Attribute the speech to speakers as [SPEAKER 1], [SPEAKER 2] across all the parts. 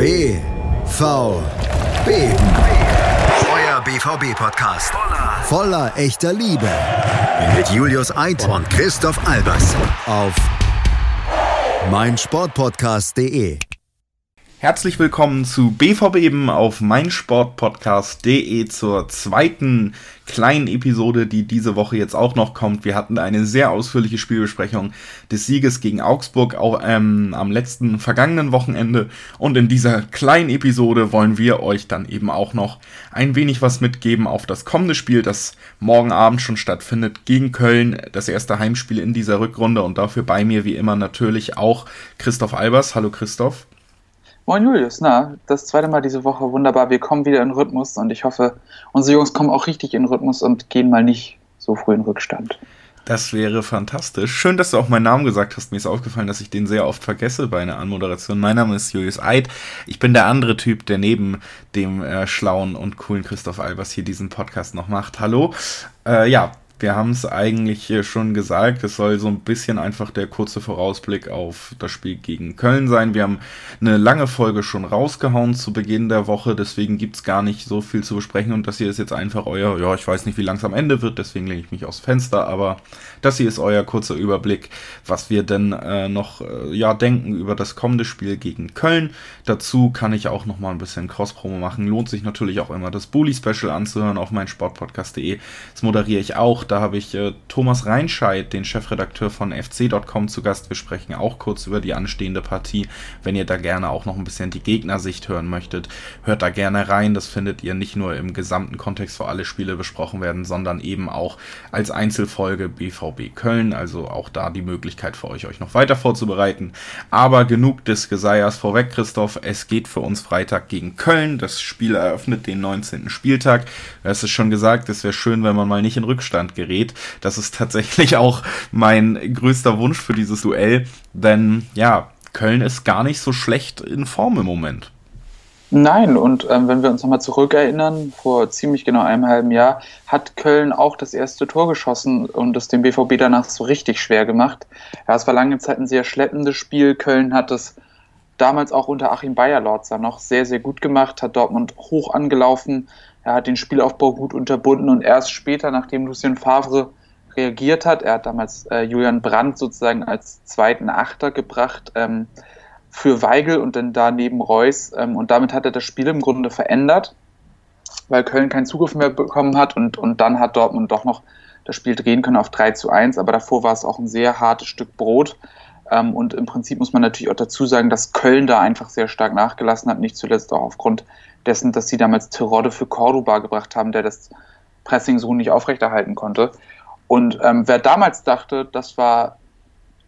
[SPEAKER 1] BVB. Euer BVB-Podcast. Voller echter Liebe. Mit Julius Eid und Christoph Albers. Auf meinsportpodcast.de.
[SPEAKER 2] Herzlich willkommen zu BVB eben auf meinsportpodcast.de zur zweiten kleinen Episode, die diese Woche jetzt auch noch kommt. Wir hatten eine sehr ausführliche Spielbesprechung des Sieges gegen Augsburg auch ähm, am letzten vergangenen Wochenende und in dieser kleinen Episode wollen wir euch dann eben auch noch ein wenig was mitgeben auf das kommende Spiel, das morgen Abend schon stattfindet gegen Köln, das erste Heimspiel in dieser Rückrunde und dafür bei mir wie immer natürlich auch Christoph Albers. Hallo Christoph.
[SPEAKER 3] Moin Julius, na, das zweite Mal diese Woche wunderbar. Wir kommen wieder in Rhythmus und ich hoffe, unsere Jungs kommen auch richtig in Rhythmus und gehen mal nicht so früh in Rückstand.
[SPEAKER 2] Das wäre fantastisch. Schön, dass du auch meinen Namen gesagt hast. Mir ist aufgefallen, dass ich den sehr oft vergesse bei einer Anmoderation. Mein Name ist Julius Eid. Ich bin der andere Typ, der neben dem äh, schlauen und coolen Christoph Albers hier diesen Podcast noch macht. Hallo. Äh, ja, wir haben es eigentlich schon gesagt, es soll so ein bisschen einfach der kurze Vorausblick auf das Spiel gegen Köln sein. Wir haben eine lange Folge schon rausgehauen zu Beginn der Woche, deswegen gibt es gar nicht so viel zu besprechen und das hier ist jetzt einfach euer, ja, ich weiß nicht, wie lang es am Ende wird, deswegen lege ich mich aufs Fenster, aber das hier ist euer kurzer Überblick, was wir denn äh, noch äh, ja, denken über das kommende Spiel gegen Köln. Dazu kann ich auch noch mal ein bisschen Cross-Promo machen. Lohnt sich natürlich auch immer das Bully-Special anzuhören auf meinsportpodcast.de. Das moderiere ich auch da habe ich äh, Thomas Reinscheid, den Chefredakteur von fc.com, zu Gast. Wir sprechen auch kurz über die anstehende Partie. Wenn ihr da gerne auch noch ein bisschen die Gegnersicht hören möchtet, hört da gerne rein. Das findet ihr nicht nur im gesamten Kontext, wo alle Spiele besprochen werden, sondern eben auch als Einzelfolge BVB Köln. Also auch da die Möglichkeit für euch, euch noch weiter vorzubereiten. Aber genug des Geseiers vorweg, Christoph. Es geht für uns Freitag gegen Köln. Das Spiel eröffnet den 19. Spieltag. Es schon gesagt, es wäre schön, wenn man mal nicht in Rückstand gerät. Das ist tatsächlich auch mein größter Wunsch für dieses Duell, denn ja, Köln ist gar nicht so schlecht in Form im Moment.
[SPEAKER 3] Nein, und ähm, wenn wir uns nochmal zurückerinnern, vor ziemlich genau einem halben Jahr hat Köln auch das erste Tor geschossen und es dem BVB danach so richtig schwer gemacht. Ja, es war lange Zeit ein sehr schleppendes Spiel. Köln hat es damals auch unter Achim Bayerlorzer noch sehr, sehr gut gemacht, hat Dortmund hoch angelaufen, er hat den Spielaufbau gut unterbunden und erst später, nachdem Lucien Favre reagiert hat, er hat damals äh, Julian Brandt sozusagen als zweiten Achter gebracht ähm, für Weigel und dann daneben Reus ähm, und damit hat er das Spiel im Grunde verändert, weil Köln keinen Zugriff mehr bekommen hat und, und dann hat Dortmund doch noch das Spiel drehen können auf 3 zu 1, aber davor war es auch ein sehr hartes Stück Brot. Ähm, und im Prinzip muss man natürlich auch dazu sagen, dass Köln da einfach sehr stark nachgelassen hat, nicht zuletzt auch aufgrund dessen, dass sie damals Terodde für Cordoba gebracht haben, der das Pressing so nicht aufrechterhalten konnte. Und ähm, wer damals dachte, das war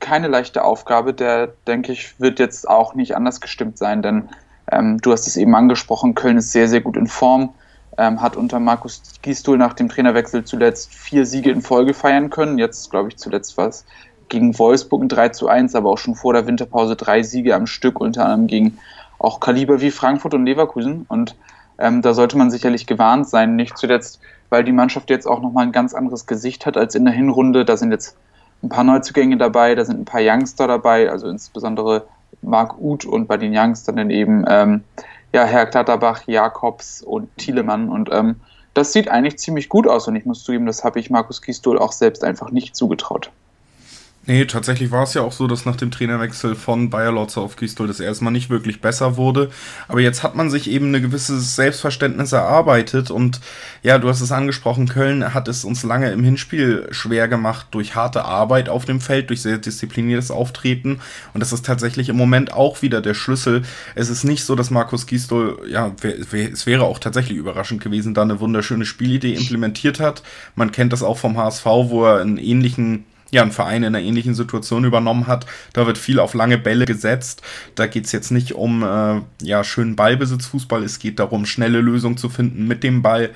[SPEAKER 3] keine leichte Aufgabe, der, denke ich, wird jetzt auch nicht anders gestimmt sein, denn ähm, du hast es eben angesprochen, Köln ist sehr, sehr gut in Form, ähm, hat unter Markus Gisdol nach dem Trainerwechsel zuletzt vier Siege in Folge feiern können. Jetzt, glaube ich, zuletzt was gegen Wolfsburg ein 3 zu 1, aber auch schon vor der Winterpause drei Siege am Stück, unter anderem gegen auch Kaliber wie Frankfurt und Leverkusen. Und ähm, da sollte man sicherlich gewarnt sein, nicht zuletzt, weil die Mannschaft jetzt auch nochmal ein ganz anderes Gesicht hat als in der Hinrunde. Da sind jetzt ein paar Neuzugänge dabei, da sind ein paar Youngster dabei, also insbesondere Marc Uth und bei den Youngstern dann eben ähm, ja, Herr Klatterbach, Jakobs und Thielemann. Und ähm, das sieht eigentlich ziemlich gut aus und ich muss zugeben, das habe ich Markus Gistol auch selbst einfach nicht zugetraut.
[SPEAKER 2] Nee, tatsächlich war es ja auch so, dass nach dem Trainerwechsel von Bayer Lotzer auf Gistol das erstmal nicht wirklich besser wurde. Aber jetzt hat man sich eben ein gewisses Selbstverständnis erarbeitet und ja, du hast es angesprochen, Köln hat es uns lange im Hinspiel schwer gemacht durch harte Arbeit auf dem Feld, durch sehr diszipliniertes Auftreten und das ist tatsächlich im Moment auch wieder der Schlüssel. Es ist nicht so, dass Markus Gistol, ja, es wäre auch tatsächlich überraschend gewesen, da eine wunderschöne Spielidee implementiert hat. Man kennt das auch vom HSV, wo er einen ähnlichen ja, ein Verein in einer ähnlichen Situation übernommen hat. Da wird viel auf lange Bälle gesetzt. Da geht es jetzt nicht um äh, ja, schönen Ballbesitzfußball. Es geht darum, schnelle Lösungen zu finden mit dem Ball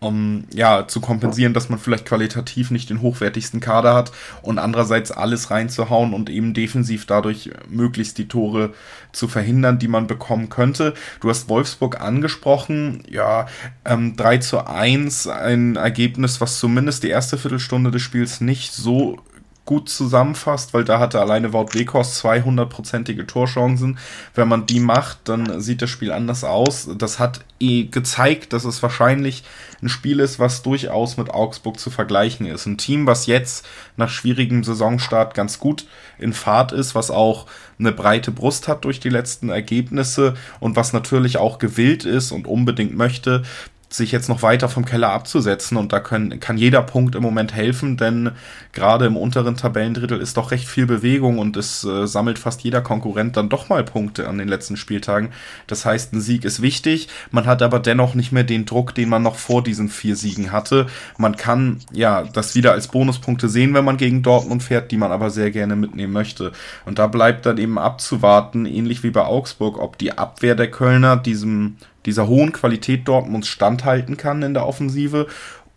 [SPEAKER 2] um ja zu kompensieren, dass man vielleicht qualitativ nicht den hochwertigsten Kader hat und andererseits alles reinzuhauen und eben defensiv dadurch möglichst die Tore zu verhindern, die man bekommen könnte. Du hast Wolfsburg angesprochen, ja, ähm, 3 zu 1, ein Ergebnis, was zumindest die erste Viertelstunde des Spiels nicht so gut zusammenfasst, weil da hatte alleine Wout Weghorst 200-prozentige Torchancen. Wenn man die macht, dann sieht das Spiel anders aus. Das hat eh gezeigt, dass es wahrscheinlich ein Spiel ist, was durchaus mit Augsburg zu vergleichen ist. Ein Team, was jetzt nach schwierigem Saisonstart ganz gut in Fahrt ist, was auch eine breite Brust hat durch die letzten Ergebnisse und was natürlich auch gewillt ist und unbedingt möchte, sich jetzt noch weiter vom Keller abzusetzen und da können, kann jeder Punkt im Moment helfen, denn gerade im unteren Tabellendrittel ist doch recht viel Bewegung und es äh, sammelt fast jeder Konkurrent dann doch mal Punkte an den letzten Spieltagen. Das heißt, ein Sieg ist wichtig, man hat aber dennoch nicht mehr den Druck, den man noch vor diesen vier Siegen hatte. Man kann ja das wieder als Bonuspunkte sehen, wenn man gegen Dortmund fährt, die man aber sehr gerne mitnehmen möchte. Und da bleibt dann eben abzuwarten, ähnlich wie bei Augsburg, ob die Abwehr der Kölner diesem dieser hohen Qualität Dortmunds standhalten kann in der Offensive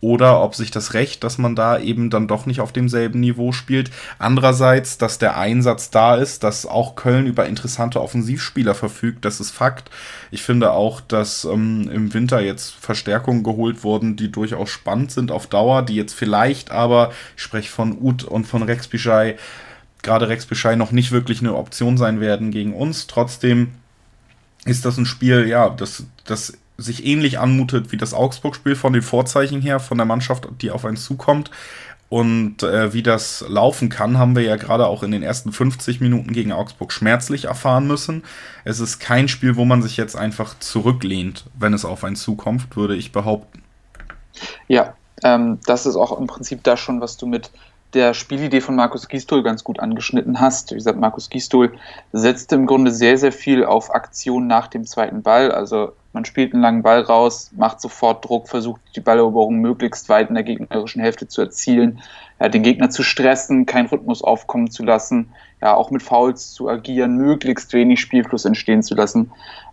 [SPEAKER 2] oder ob sich das recht, dass man da eben dann doch nicht auf demselben Niveau spielt. Andererseits, dass der Einsatz da ist, dass auch Köln über interessante Offensivspieler verfügt, das ist Fakt. Ich finde auch, dass ähm, im Winter jetzt Verstärkungen geholt wurden, die durchaus spannend sind auf Dauer, die jetzt vielleicht aber, ich spreche von Ut und von Rex Bischei, gerade Rex Bischei noch nicht wirklich eine Option sein werden gegen uns. Trotzdem ist das ein Spiel, ja, das, das sich ähnlich anmutet wie das Augsburg-Spiel von den Vorzeichen her, von der Mannschaft, die auf einen zukommt. Und äh, wie das laufen kann, haben wir ja gerade auch in den ersten 50 Minuten gegen Augsburg schmerzlich erfahren müssen. Es ist kein Spiel, wo man sich jetzt einfach zurücklehnt, wenn es auf einen zukommt, würde ich behaupten.
[SPEAKER 3] Ja, ähm, das ist auch im Prinzip das schon, was du mit der Spielidee von Markus Gistol ganz gut angeschnitten hast. Wie gesagt, Markus Gistol setzte im Grunde sehr, sehr viel auf Aktion nach dem zweiten Ball. Also man spielt einen langen Ball raus, macht sofort Druck, versucht die Balleroberung möglichst weit in der gegnerischen Hälfte zu erzielen, ja, den Gegner zu stressen, keinen Rhythmus aufkommen zu lassen, ja, auch mit Fouls zu agieren, möglichst wenig Spielfluss entstehen zu lassen.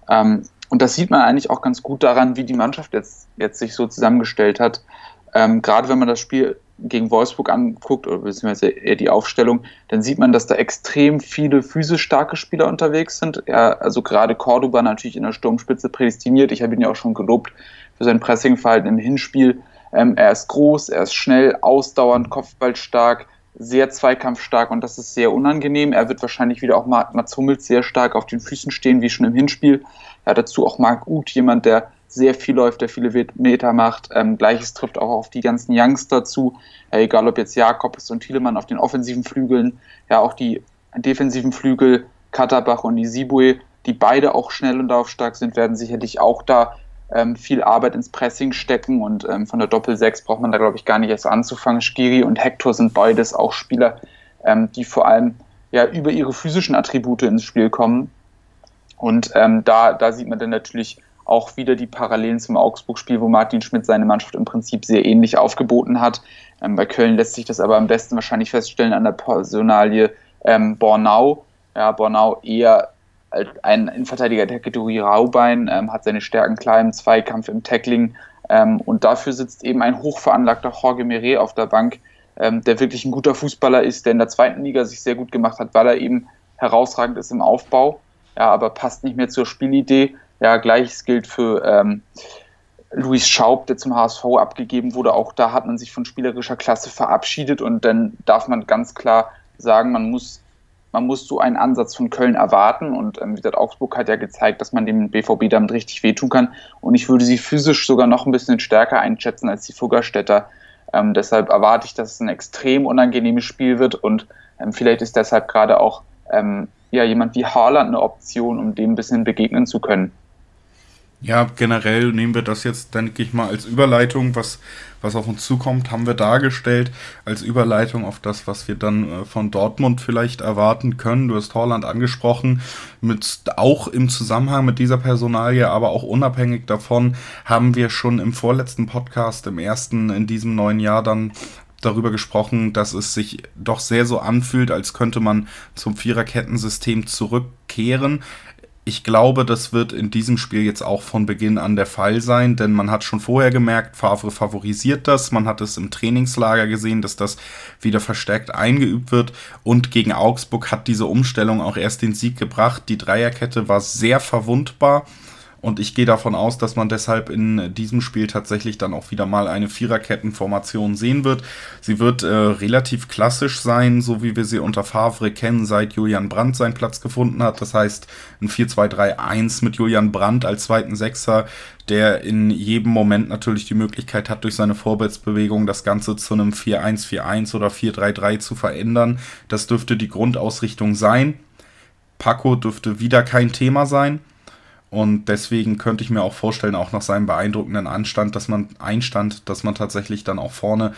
[SPEAKER 3] Ähm, und das sieht man eigentlich auch ganz gut daran, wie die Mannschaft jetzt, jetzt sich so zusammengestellt hat. Ähm, gerade wenn man das Spiel gegen Wolfsburg anguckt, oder beziehungsweise eher die Aufstellung, dann sieht man, dass da extrem viele physisch starke Spieler unterwegs sind. Ja, also gerade Cordoba natürlich in der Sturmspitze prädestiniert. Ich habe ihn ja auch schon gelobt für sein Pressingverhalten im Hinspiel. Ähm, er ist groß, er ist schnell, ausdauernd, kopfballstark, sehr zweikampfstark und das ist sehr unangenehm. Er wird wahrscheinlich wieder auch Mats Hummels sehr stark auf den Füßen stehen, wie schon im Hinspiel. Ja, dazu auch Marc Uth, jemand, der sehr viel läuft, der viele Meter macht. Ähm, Gleiches trifft auch auf die ganzen Youngster zu, äh, egal ob jetzt Jakobs und Thielemann auf den offensiven Flügeln, ja auch die defensiven Flügel, Katterbach und Isibue, die beide auch schnell und laufstark sind, werden sicherlich auch da ähm, viel Arbeit ins Pressing stecken und ähm, von der Doppel-6 braucht man da, glaube ich, gar nicht erst anzufangen. Skiri und Hector sind beides auch Spieler, ähm, die vor allem ja über ihre physischen Attribute ins Spiel kommen. Und ähm, da, da sieht man dann natürlich auch wieder die Parallelen zum Augsburg-Spiel, wo Martin Schmidt seine Mannschaft im Prinzip sehr ähnlich aufgeboten hat. Ähm, bei Köln lässt sich das aber am besten wahrscheinlich feststellen an der Personalie ähm, Bornau. Ja, Bornau eher ein Innenverteidiger der Kategorie Raubein, ähm, hat seine Stärken klar im Zweikampf, im Tackling. Ähm, und dafür sitzt eben ein hochveranlagter Jorge Mire auf der Bank, ähm, der wirklich ein guter Fußballer ist, der in der zweiten Liga sich sehr gut gemacht hat, weil er eben herausragend ist im Aufbau, ja, aber passt nicht mehr zur Spielidee. Ja, gleiches gilt für ähm, Luis Schaub, der zum HSV abgegeben wurde. Auch da hat man sich von spielerischer Klasse verabschiedet und dann darf man ganz klar sagen, man muss, man muss so einen Ansatz von Köln erwarten. Und ähm, wie gesagt, Augsburg hat ja gezeigt, dass man dem BVB damit richtig wehtun kann. Und ich würde sie physisch sogar noch ein bisschen stärker einschätzen als die Fuggerstädter. Ähm, deshalb erwarte ich, dass es ein extrem unangenehmes Spiel wird und ähm, vielleicht ist deshalb gerade auch ähm, ja, jemand wie Haaland eine Option, um dem ein bisschen begegnen zu können.
[SPEAKER 2] Ja, generell nehmen wir das jetzt, denke ich mal, als Überleitung, was, was auf uns zukommt, haben wir dargestellt, als Überleitung auf das, was wir dann äh, von Dortmund vielleicht erwarten können. Du hast Holland angesprochen, mit, auch im Zusammenhang mit dieser Personalie, aber auch unabhängig davon, haben wir schon im vorletzten Podcast, im ersten in diesem neuen Jahr dann darüber gesprochen, dass es sich doch sehr so anfühlt, als könnte man zum Viererkettensystem zurückkehren. Ich glaube, das wird in diesem Spiel jetzt auch von Beginn an der Fall sein, denn man hat schon vorher gemerkt, Favre favorisiert das. Man hat es im Trainingslager gesehen, dass das wieder verstärkt eingeübt wird. Und gegen Augsburg hat diese Umstellung auch erst den Sieg gebracht. Die Dreierkette war sehr verwundbar Und ich gehe davon aus, dass man deshalb in diesem Spiel tatsächlich dann auch wieder mal eine Viererkettenformation sehen wird. Sie wird äh, relativ klassisch sein, so wie wir sie unter Favre kennen, seit Julian Brandt seinen Platz gefunden hat. Das heißt, ein 4-2-3-1 mit Julian Brandt als zweiten Sechser, der in jedem Moment natürlich die Möglichkeit hat, durch seine Vorwärtsbewegung das Ganze zu einem 4-1-4-1 oder 4-3-3 zu verändern. Das dürfte die Grundausrichtung sein. Paco dürfte wieder kein Thema sein. Und deswegen könnte ich mir auch vorstellen, auch nach seinem beeindruckenden Anstand, dass man Einstand, dass man tatsächlich dann auch vorne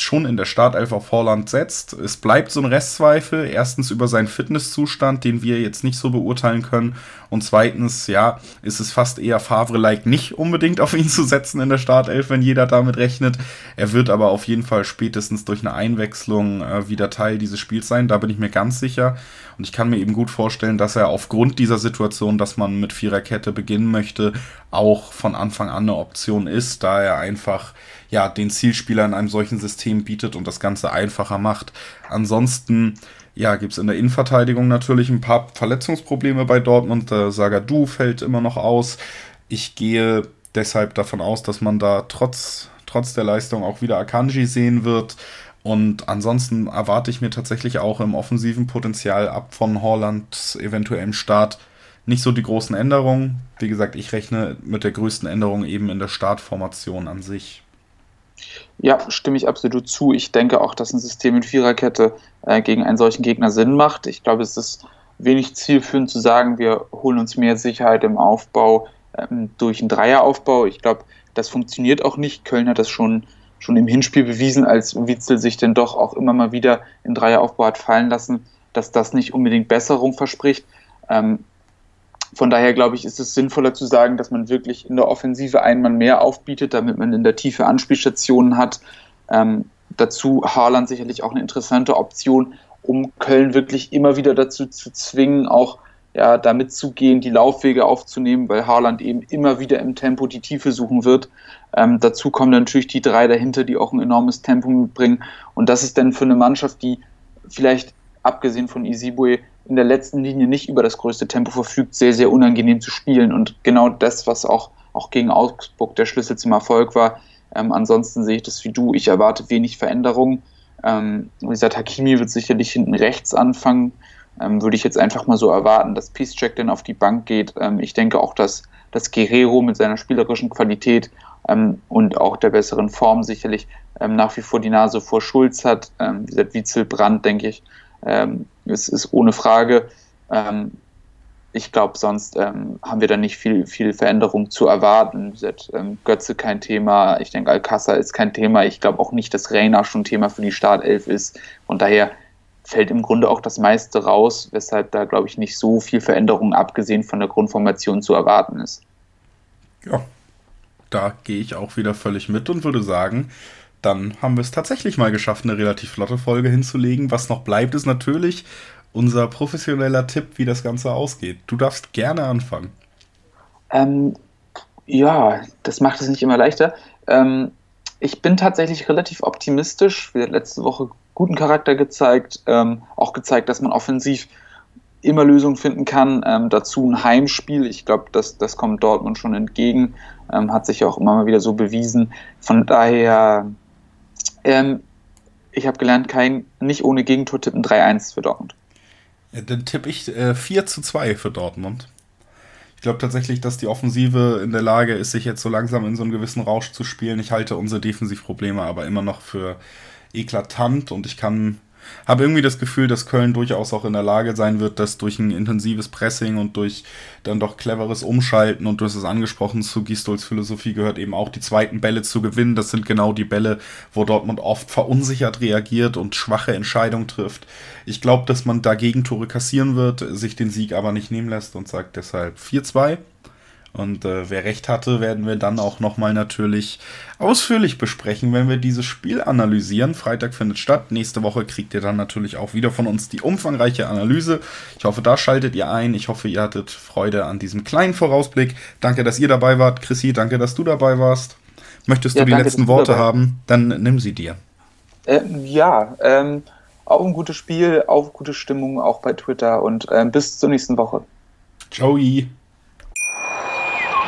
[SPEAKER 2] schon in der Startelf auf Holland setzt. Es bleibt so ein Restzweifel. Erstens über seinen Fitnesszustand, den wir jetzt nicht so beurteilen können. Und zweitens, ja, ist es fast eher Favre-like, nicht unbedingt auf ihn zu setzen in der Startelf, wenn jeder damit rechnet. Er wird aber auf jeden Fall spätestens durch eine Einwechslung äh, wieder Teil dieses Spiels sein. Da bin ich mir ganz sicher. Und ich kann mir eben gut vorstellen, dass er aufgrund dieser Situation, dass man mit Viererkette beginnen möchte, auch von Anfang an eine Option ist, da er einfach ja, den Zielspieler in einem solchen System bietet und das Ganze einfacher macht. Ansonsten ja, gibt es in der Innenverteidigung natürlich ein paar Verletzungsprobleme bei Dortmund. Der Sagadu fällt immer noch aus. Ich gehe deshalb davon aus, dass man da trotz, trotz der Leistung auch wieder Akanji sehen wird. Und ansonsten erwarte ich mir tatsächlich auch im offensiven Potenzial ab von Holland eventuellem Start nicht so die großen Änderungen. Wie gesagt, ich rechne mit der größten Änderung eben in der Startformation an sich.
[SPEAKER 3] Ja, stimme ich absolut zu. Ich denke auch, dass ein System mit Viererkette äh, gegen einen solchen Gegner Sinn macht. Ich glaube, es ist wenig zielführend zu sagen, wir holen uns mehr Sicherheit im Aufbau ähm, durch einen Dreieraufbau. Ich glaube, das funktioniert auch nicht. Köln hat das schon, schon im Hinspiel bewiesen, als Witzel sich denn doch auch immer mal wieder in Dreieraufbau hat fallen lassen, dass das nicht unbedingt Besserung verspricht. Ähm, von daher glaube ich, ist es sinnvoller zu sagen, dass man wirklich in der Offensive einen Mann mehr aufbietet, damit man in der Tiefe Anspielstationen hat. Ähm, dazu Haaland sicherlich auch eine interessante Option, um Köln wirklich immer wieder dazu zu zwingen, auch ja, damit zu gehen, die Laufwege aufzunehmen, weil Haaland eben immer wieder im Tempo die Tiefe suchen wird. Ähm, dazu kommen natürlich die drei dahinter, die auch ein enormes Tempo mitbringen. Und das ist dann für eine Mannschaft, die vielleicht abgesehen von Isibue in der letzten Linie nicht über das größte Tempo verfügt, sehr, sehr unangenehm zu spielen. Und genau das, was auch, auch gegen Augsburg der Schlüssel zum Erfolg war. Ähm, ansonsten sehe ich das wie du. Ich erwarte wenig Veränderungen. Ähm, wie gesagt, Hakimi wird sicherlich hinten rechts anfangen. Ähm, würde ich jetzt einfach mal so erwarten, dass Peacecheck dann auf die Bank geht. Ähm, ich denke auch, dass, dass Guerrero mit seiner spielerischen Qualität ähm, und auch der besseren Form sicherlich ähm, nach wie vor die Nase vor Schulz hat. wie gesagt, Witzel Brandt, denke ich, ähm, es ist ohne Frage. Ähm, ich glaube, sonst ähm, haben wir da nicht viel, viel Veränderung zu erwarten. Gesagt, ähm, Götze kein Thema, ich denke, Alcázar ist kein Thema. Ich glaube auch nicht, dass Reina schon Thema für die Startelf ist. Von daher fällt im Grunde auch das meiste raus, weshalb da, glaube ich, nicht so viel Veränderung abgesehen von der Grundformation zu erwarten ist.
[SPEAKER 2] Ja, da gehe ich auch wieder völlig mit und würde sagen, dann haben wir es tatsächlich mal geschafft, eine relativ flotte Folge hinzulegen. Was noch bleibt, ist natürlich unser professioneller Tipp, wie das Ganze ausgeht. Du darfst gerne anfangen.
[SPEAKER 3] Ähm, ja, das macht es nicht immer leichter. Ähm, ich bin tatsächlich relativ optimistisch. Wir haben letzte Woche guten Charakter gezeigt, ähm, auch gezeigt, dass man offensiv immer Lösungen finden kann. Ähm, dazu ein Heimspiel. Ich glaube, das, das kommt Dortmund schon entgegen. Ähm, hat sich auch immer mal wieder so bewiesen. Von daher ähm, ich habe gelernt, kein, nicht ohne Gegentor tippen 3-1 für Dortmund.
[SPEAKER 2] Ja, dann tippe ich äh, 4 zu 2 für Dortmund. Ich glaube tatsächlich, dass die Offensive in der Lage ist, sich jetzt so langsam in so einen gewissen Rausch zu spielen. Ich halte unsere Defensivprobleme aber immer noch für eklatant und ich kann habe irgendwie das Gefühl, dass Köln durchaus auch in der Lage sein wird, das durch ein intensives Pressing und durch dann doch cleveres Umschalten und du hast es angesprochen, zu Gistols Philosophie gehört eben auch die zweiten Bälle zu gewinnen. Das sind genau die Bälle, wo Dortmund oft verunsichert reagiert und schwache Entscheidungen trifft. Ich glaube, dass man dagegen Tore kassieren wird, sich den Sieg aber nicht nehmen lässt und sagt deshalb 4-2. Und äh, wer recht hatte, werden wir dann auch nochmal natürlich ausführlich besprechen, wenn wir dieses Spiel analysieren. Freitag findet statt. Nächste Woche kriegt ihr dann natürlich auch wieder von uns die umfangreiche Analyse. Ich hoffe, da schaltet ihr ein. Ich hoffe, ihr hattet Freude an diesem kleinen Vorausblick. Danke, dass ihr dabei wart. Chrissy, danke, dass du dabei warst. Möchtest ja, du die danke, letzten Worte haben? Dann nimm sie dir.
[SPEAKER 3] Äh, ja, ähm, auch ein gutes Spiel, auch gute Stimmung, auch bei Twitter und äh, bis zur nächsten Woche.
[SPEAKER 2] Ciao.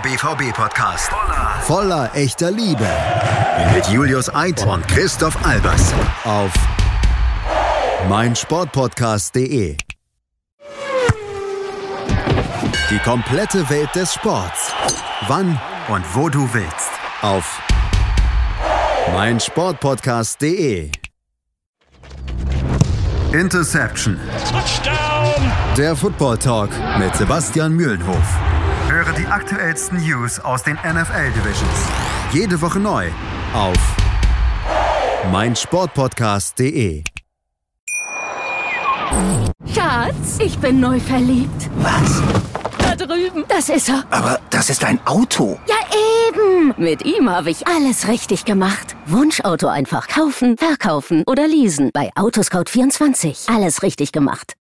[SPEAKER 1] Euer BVB Podcast voller echter Liebe mit Julius Eid und Christoph Albers auf meinsportpodcast.de. Die komplette Welt des Sports. Wann und wo du willst. Auf meinsportpodcast.de. Interception. Der Football Talk mit Sebastian Mühlenhof. Höre die aktuellsten News aus den NFL Divisions. Jede Woche neu auf meinsportpodcast.de.
[SPEAKER 4] Schatz, ich bin neu verliebt.
[SPEAKER 5] Was?
[SPEAKER 4] Da drüben. Das ist er.
[SPEAKER 5] Aber das ist ein Auto.
[SPEAKER 4] Ja, eben. Mit ihm habe ich alles richtig gemacht. Wunschauto einfach kaufen, verkaufen oder leasen. Bei Autoscout24. Alles richtig gemacht.